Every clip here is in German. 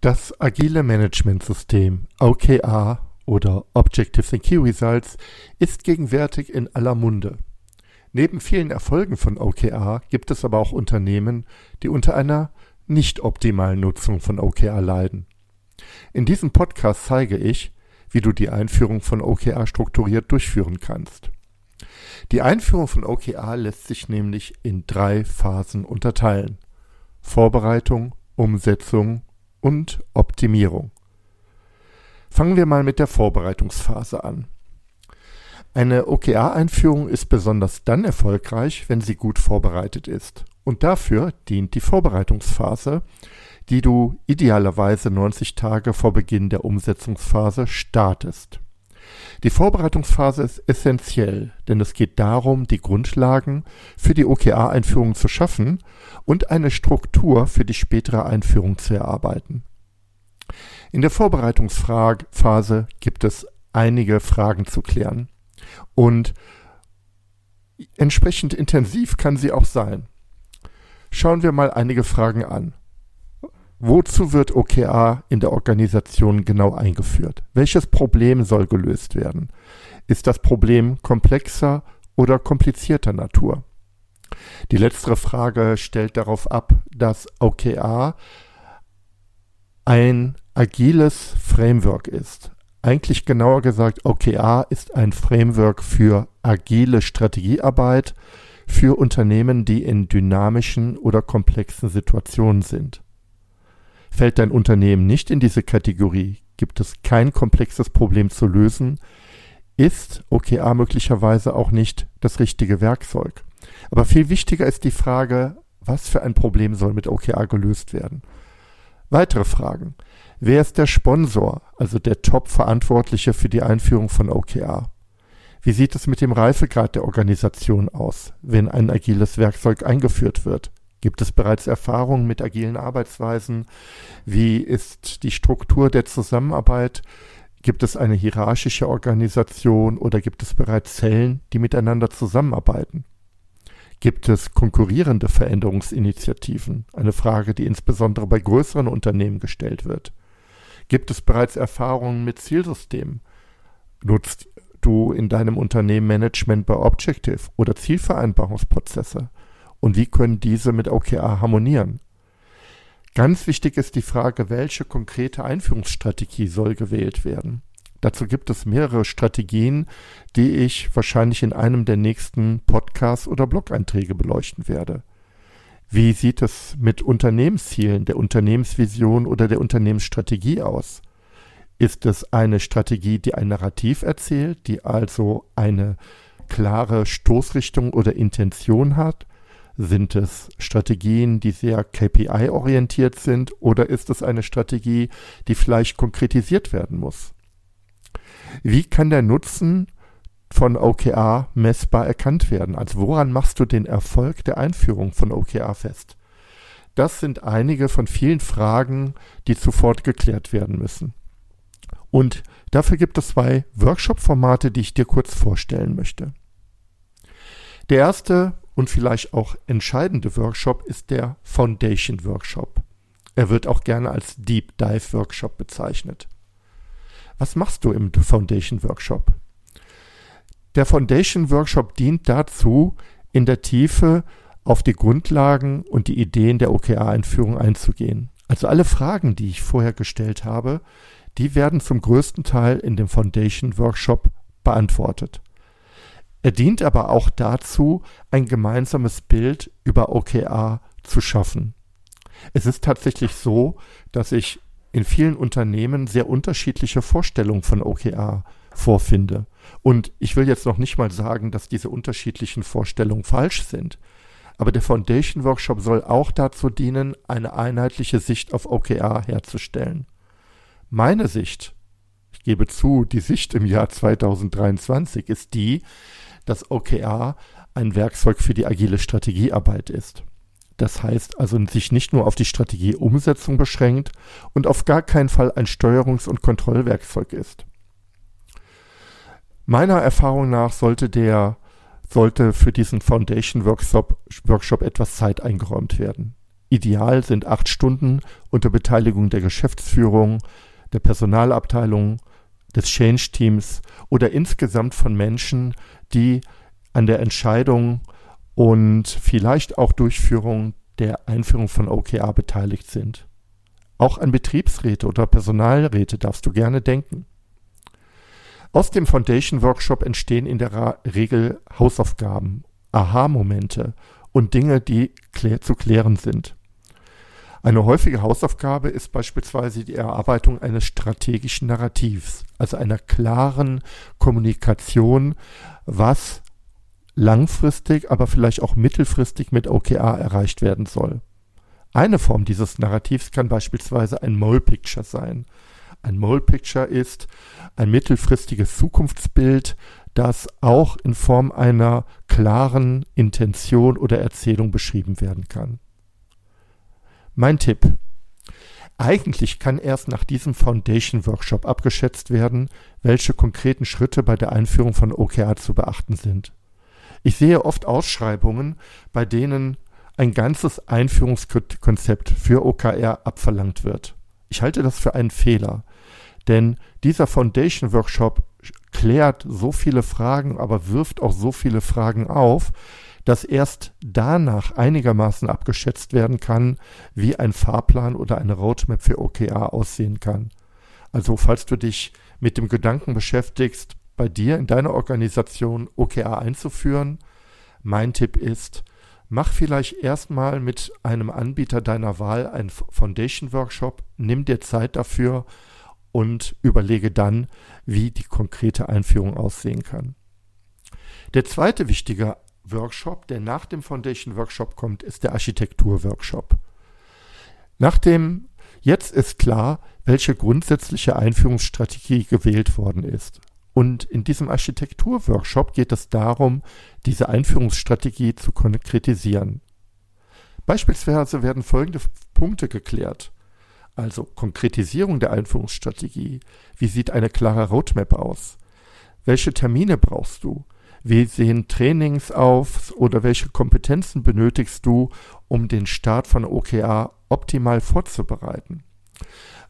Das agile Managementsystem OKR oder Objectives and Key Results ist gegenwärtig in aller Munde. Neben vielen Erfolgen von OKR gibt es aber auch Unternehmen, die unter einer nicht optimalen Nutzung von OKR leiden. In diesem Podcast zeige ich, wie du die Einführung von OKR strukturiert durchführen kannst. Die Einführung von OKR lässt sich nämlich in drei Phasen unterteilen. Vorbereitung, Umsetzung und Optimierung. Fangen wir mal mit der Vorbereitungsphase an. Eine OKR-Einführung ist besonders dann erfolgreich, wenn sie gut vorbereitet ist. Und dafür dient die Vorbereitungsphase, die du idealerweise 90 Tage vor Beginn der Umsetzungsphase startest. Die Vorbereitungsphase ist essentiell, denn es geht darum, die Grundlagen für die OKR-Einführung zu schaffen und eine Struktur für die spätere Einführung zu erarbeiten. In der Vorbereitungsphase gibt es einige Fragen zu klären und entsprechend intensiv kann sie auch sein. Schauen wir mal einige Fragen an. Wozu wird OKR in der Organisation genau eingeführt? Welches Problem soll gelöst werden? Ist das Problem komplexer oder komplizierter Natur? Die letztere Frage stellt darauf ab, dass OKR ein agiles Framework ist. Eigentlich genauer gesagt, OKR ist ein Framework für agile Strategiearbeit für Unternehmen, die in dynamischen oder komplexen Situationen sind. Fällt dein Unternehmen nicht in diese Kategorie, gibt es kein komplexes Problem zu lösen, ist OKR möglicherweise auch nicht das richtige Werkzeug. Aber viel wichtiger ist die Frage, was für ein Problem soll mit OKR gelöst werden? Weitere Fragen. Wer ist der Sponsor, also der Top-Verantwortliche für die Einführung von OKR? Wie sieht es mit dem Reifegrad der Organisation aus, wenn ein agiles Werkzeug eingeführt wird? Gibt es bereits Erfahrungen mit agilen Arbeitsweisen? Wie ist die Struktur der Zusammenarbeit? Gibt es eine hierarchische Organisation oder gibt es bereits Zellen, die miteinander zusammenarbeiten? Gibt es konkurrierende Veränderungsinitiativen? Eine Frage, die insbesondere bei größeren Unternehmen gestellt wird. Gibt es bereits Erfahrungen mit Zielsystemen? Nutzt du in deinem Unternehmen Management bei Objective oder Zielvereinbarungsprozesse? Und wie können diese mit OKR harmonieren. Ganz wichtig ist die Frage, welche konkrete Einführungsstrategie soll gewählt werden. Dazu gibt es mehrere Strategien, die ich wahrscheinlich in einem der nächsten Podcasts oder Blog-Einträge beleuchten werde. Wie sieht es mit Unternehmenszielen, der Unternehmensvision oder der Unternehmensstrategie aus? Ist es eine Strategie, die ein Narrativ erzählt, die also eine klare Stoßrichtung oder Intention hat? Sind es Strategien, die sehr KPI-orientiert sind oder ist es eine Strategie, die vielleicht konkretisiert werden muss? Wie kann der Nutzen von OKR messbar erkannt werden? Also woran machst du den Erfolg der Einführung von OKR fest? Das sind einige von vielen Fragen, die sofort geklärt werden müssen. Und dafür gibt es zwei Workshop-Formate, die ich dir kurz vorstellen möchte. Der erste und vielleicht auch entscheidende Workshop ist der Foundation Workshop. Er wird auch gerne als Deep Dive Workshop bezeichnet. Was machst du im Foundation Workshop? Der Foundation Workshop dient dazu, in der Tiefe auf die Grundlagen und die Ideen der OKR-Einführung einzugehen. Also alle Fragen, die ich vorher gestellt habe, die werden zum größten Teil in dem Foundation Workshop beantwortet. Er dient aber auch dazu, ein gemeinsames Bild über OKR zu schaffen. Es ist tatsächlich so, dass ich in vielen Unternehmen sehr unterschiedliche Vorstellungen von OKR vorfinde. Und ich will jetzt noch nicht mal sagen, dass diese unterschiedlichen Vorstellungen falsch sind. Aber der Foundation Workshop soll auch dazu dienen, eine einheitliche Sicht auf OKR herzustellen. Meine Sicht, ich gebe zu, die Sicht im Jahr 2023 ist die, dass OKR ein Werkzeug für die agile Strategiearbeit ist. Das heißt also sich nicht nur auf die Strategieumsetzung beschränkt und auf gar keinen Fall ein Steuerungs- und Kontrollwerkzeug ist. Meiner Erfahrung nach sollte der sollte für diesen Foundation Workshop, Workshop etwas Zeit eingeräumt werden. Ideal sind acht Stunden unter Beteiligung der Geschäftsführung, der Personalabteilung, des Change-Teams oder insgesamt von Menschen, die an der Entscheidung und vielleicht auch Durchführung der Einführung von OKR beteiligt sind. Auch an Betriebsräte oder Personalräte darfst du gerne denken. Aus dem Foundation Workshop entstehen in der Regel Hausaufgaben, Aha-Momente und Dinge, die klär zu klären sind. Eine häufige Hausaufgabe ist beispielsweise die Erarbeitung eines strategischen Narrativs, also einer klaren Kommunikation, was langfristig, aber vielleicht auch mittelfristig mit OKR erreicht werden soll. Eine Form dieses Narrativs kann beispielsweise ein Mole Picture sein. Ein Mole Picture ist ein mittelfristiges Zukunftsbild, das auch in Form einer klaren Intention oder Erzählung beschrieben werden kann. Mein Tipp. Eigentlich kann erst nach diesem Foundation Workshop abgeschätzt werden, welche konkreten Schritte bei der Einführung von OKR zu beachten sind. Ich sehe oft Ausschreibungen, bei denen ein ganzes Einführungskonzept für OKR abverlangt wird. Ich halte das für einen Fehler, denn dieser Foundation Workshop klärt so viele Fragen, aber wirft auch so viele Fragen auf, dass erst danach einigermaßen abgeschätzt werden kann, wie ein Fahrplan oder eine Roadmap für OKR aussehen kann. Also falls du dich mit dem Gedanken beschäftigst, bei dir in deiner Organisation OKR einzuführen. Mein Tipp ist, mach vielleicht erstmal mit einem Anbieter deiner Wahl einen Foundation Workshop, nimm dir Zeit dafür und überlege dann, wie die konkrete Einführung aussehen kann. Der zweite wichtige Workshop, der nach dem Foundation Workshop kommt, ist der Architektur Workshop. Nach dem Jetzt ist klar, welche grundsätzliche Einführungsstrategie gewählt worden ist. Und in diesem Architekturworkshop geht es darum, diese Einführungsstrategie zu konkretisieren. Beispielsweise werden folgende Punkte geklärt. Also Konkretisierung der Einführungsstrategie. Wie sieht eine klare Roadmap aus? Welche Termine brauchst du? Wie sehen Trainings auf oder welche Kompetenzen benötigst du, um den Start von OKR optimal vorzubereiten?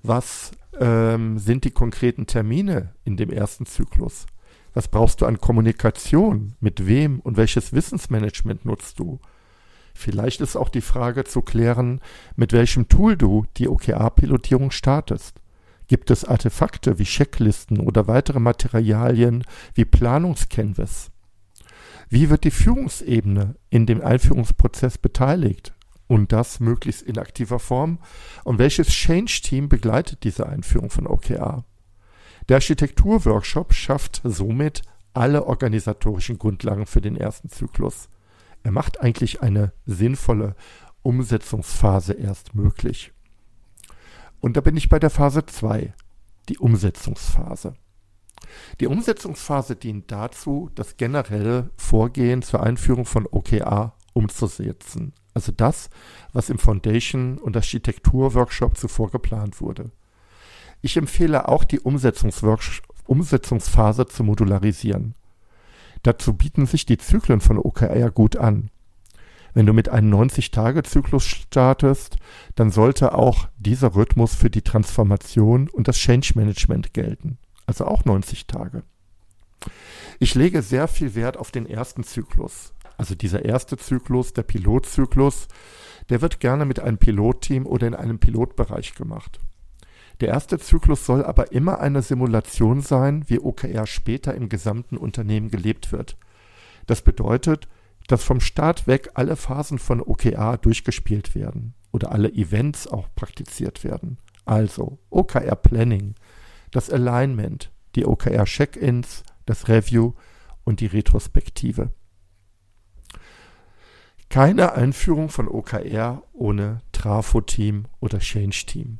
Was ähm, sind die konkreten Termine in dem ersten Zyklus? Was brauchst du an Kommunikation? Mit wem und welches Wissensmanagement nutzt du? Vielleicht ist auch die Frage zu klären, mit welchem Tool du die OKR-Pilotierung startest. Gibt es Artefakte wie Checklisten oder weitere Materialien wie Planungscanvas? Wie wird die Führungsebene in dem Einführungsprozess beteiligt? und das möglichst in aktiver Form. Und welches Change-Team begleitet diese Einführung von OKR? Der Architektur-Workshop schafft somit alle organisatorischen Grundlagen für den ersten Zyklus. Er macht eigentlich eine sinnvolle Umsetzungsphase erst möglich. Und da bin ich bei der Phase 2, die Umsetzungsphase. Die Umsetzungsphase dient dazu, das generelle Vorgehen zur Einführung von OKR umzusetzen. Also das, was im Foundation- und Architektur-Workshop zuvor geplant wurde. Ich empfehle auch die Umsetzungsphase zu modularisieren. Dazu bieten sich die Zyklen von OKR gut an. Wenn du mit einem 90-Tage-Zyklus startest, dann sollte auch dieser Rhythmus für die Transformation und das Change Management gelten. Also auch 90 Tage. Ich lege sehr viel Wert auf den ersten Zyklus. Also dieser erste Zyklus, der Pilotzyklus, der wird gerne mit einem Pilotteam oder in einem Pilotbereich gemacht. Der erste Zyklus soll aber immer eine Simulation sein, wie OKR später im gesamten Unternehmen gelebt wird. Das bedeutet, dass vom Start weg alle Phasen von OKR durchgespielt werden oder alle Events auch praktiziert werden. Also OKR Planning, das Alignment, die OKR Check-ins, das Review und die Retrospektive. Keine Einführung von OKR ohne Trafo-Team oder Change-Team.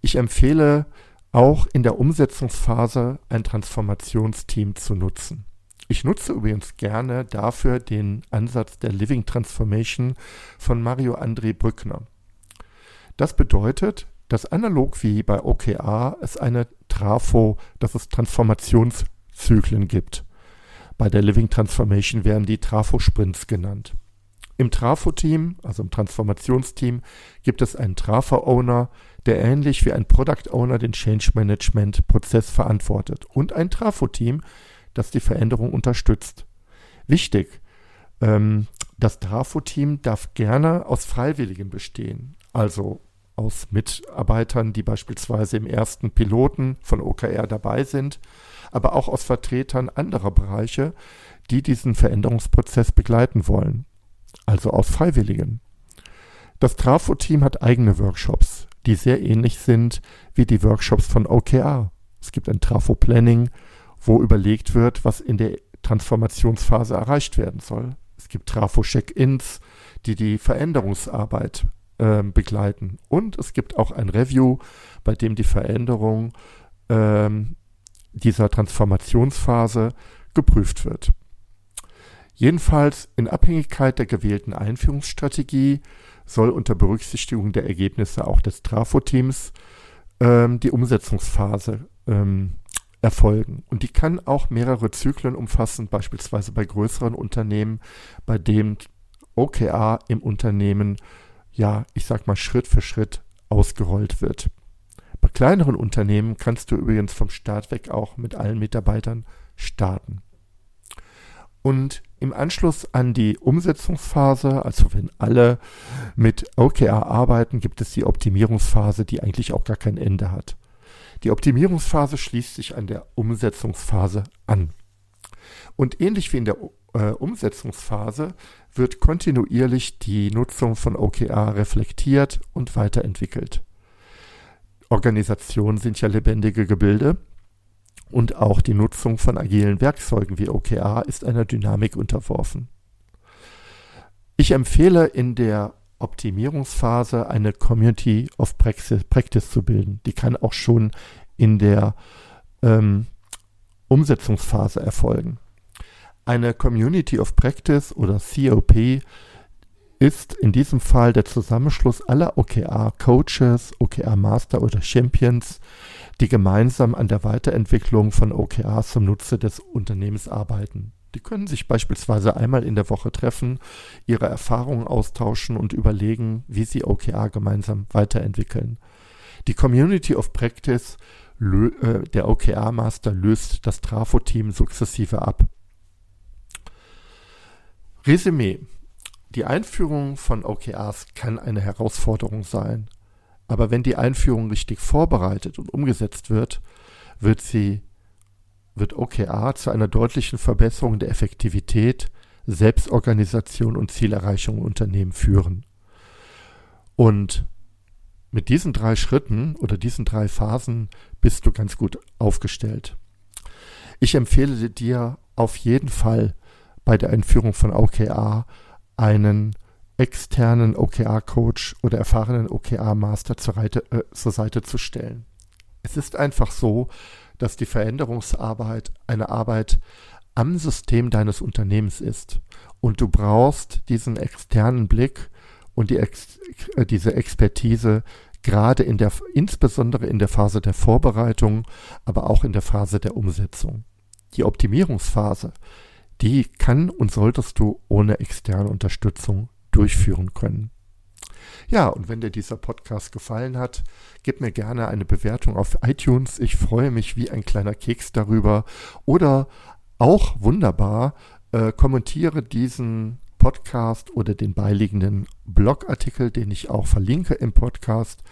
Ich empfehle auch in der Umsetzungsphase ein Transformationsteam zu nutzen. Ich nutze übrigens gerne dafür den Ansatz der Living Transformation von Mario André Brückner. Das bedeutet, dass analog wie bei OKR es eine Trafo, dass es Transformationszyklen gibt. Bei der Living Transformation werden die Trafo-Sprints genannt. Im Trafo-Team, also im Transformationsteam, gibt es einen Trafo-Owner, der ähnlich wie ein Product Owner den Change Management-Prozess verantwortet und ein Trafo-Team, das die Veränderung unterstützt. Wichtig, ähm, das Trafo-Team darf gerne aus Freiwilligen bestehen, also aus Mitarbeitern, die beispielsweise im ersten Piloten von OKR dabei sind, aber auch aus Vertretern anderer Bereiche, die diesen Veränderungsprozess begleiten wollen, also aus Freiwilligen. Das Trafo-Team hat eigene Workshops, die sehr ähnlich sind wie die Workshops von OKR. Es gibt ein Trafo-Planning, wo überlegt wird, was in der Transformationsphase erreicht werden soll. Es gibt Trafo-Check-ins, die die Veränderungsarbeit äh, begleiten. Und es gibt auch ein Review, bei dem die Veränderung ähm, dieser Transformationsphase geprüft wird. Jedenfalls in Abhängigkeit der gewählten Einführungsstrategie soll unter Berücksichtigung der Ergebnisse auch des Trafo-Teams ähm, die Umsetzungsphase ähm, erfolgen. Und die kann auch mehrere Zyklen umfassen, beispielsweise bei größeren Unternehmen, bei dem OKR im Unternehmen, ja, ich sag mal, Schritt für Schritt ausgerollt wird. Bei kleineren Unternehmen kannst du übrigens vom Start weg auch mit allen Mitarbeitern starten. Und im Anschluss an die Umsetzungsphase, also wenn alle mit OKR arbeiten, gibt es die Optimierungsphase, die eigentlich auch gar kein Ende hat. Die Optimierungsphase schließt sich an der Umsetzungsphase an. Und ähnlich wie in der äh, Umsetzungsphase wird kontinuierlich die Nutzung von OKR reflektiert und weiterentwickelt. Organisationen sind ja lebendige Gebilde und auch die Nutzung von agilen Werkzeugen wie OKR ist einer Dynamik unterworfen. Ich empfehle in der Optimierungsphase eine Community of Practice zu bilden. Die kann auch schon in der ähm, Umsetzungsphase erfolgen. Eine Community of Practice oder COP ist in diesem Fall der Zusammenschluss aller OKR-Coaches, OKR-Master oder Champions, die gemeinsam an der Weiterentwicklung von OKRs zum Nutze des Unternehmens arbeiten. Die können sich beispielsweise einmal in der Woche treffen, ihre Erfahrungen austauschen und überlegen, wie sie OKR gemeinsam weiterentwickeln. Die Community of Practice äh, der OKR-Master löst das Trafo-Team sukzessive ab. Resümee. Die Einführung von OKRs kann eine Herausforderung sein. Aber wenn die Einführung richtig vorbereitet und umgesetzt wird, wird sie, wird OKR zu einer deutlichen Verbesserung der Effektivität, Selbstorganisation und Zielerreichung im Unternehmen führen. Und mit diesen drei Schritten oder diesen drei Phasen bist du ganz gut aufgestellt. Ich empfehle dir auf jeden Fall bei der Einführung von OKR einen externen OKR-Coach oder erfahrenen OKR-Master zur, äh, zur Seite zu stellen. Es ist einfach so, dass die Veränderungsarbeit eine Arbeit am System deines Unternehmens ist. Und du brauchst diesen externen Blick und die Ex äh, diese Expertise gerade in der, insbesondere in der Phase der Vorbereitung, aber auch in der Phase der Umsetzung. Die Optimierungsphase, die kann und solltest du ohne externe Unterstützung durchführen können. Ja, und wenn dir dieser Podcast gefallen hat, gib mir gerne eine Bewertung auf iTunes. Ich freue mich wie ein kleiner Keks darüber. Oder auch wunderbar, äh, kommentiere diesen Podcast oder den beiliegenden Blogartikel, den ich auch verlinke im Podcast,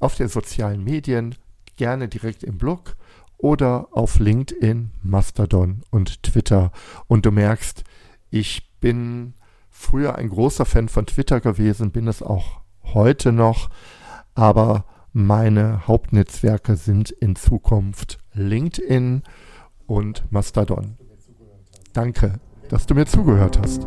auf den sozialen Medien, gerne direkt im Blog oder auf LinkedIn, Mastodon und Twitter. Und du merkst, ich bin früher ein großer Fan von Twitter gewesen, bin es auch heute noch, aber meine Hauptnetzwerke sind in Zukunft LinkedIn und Mastodon. Danke, dass du mir zugehört hast.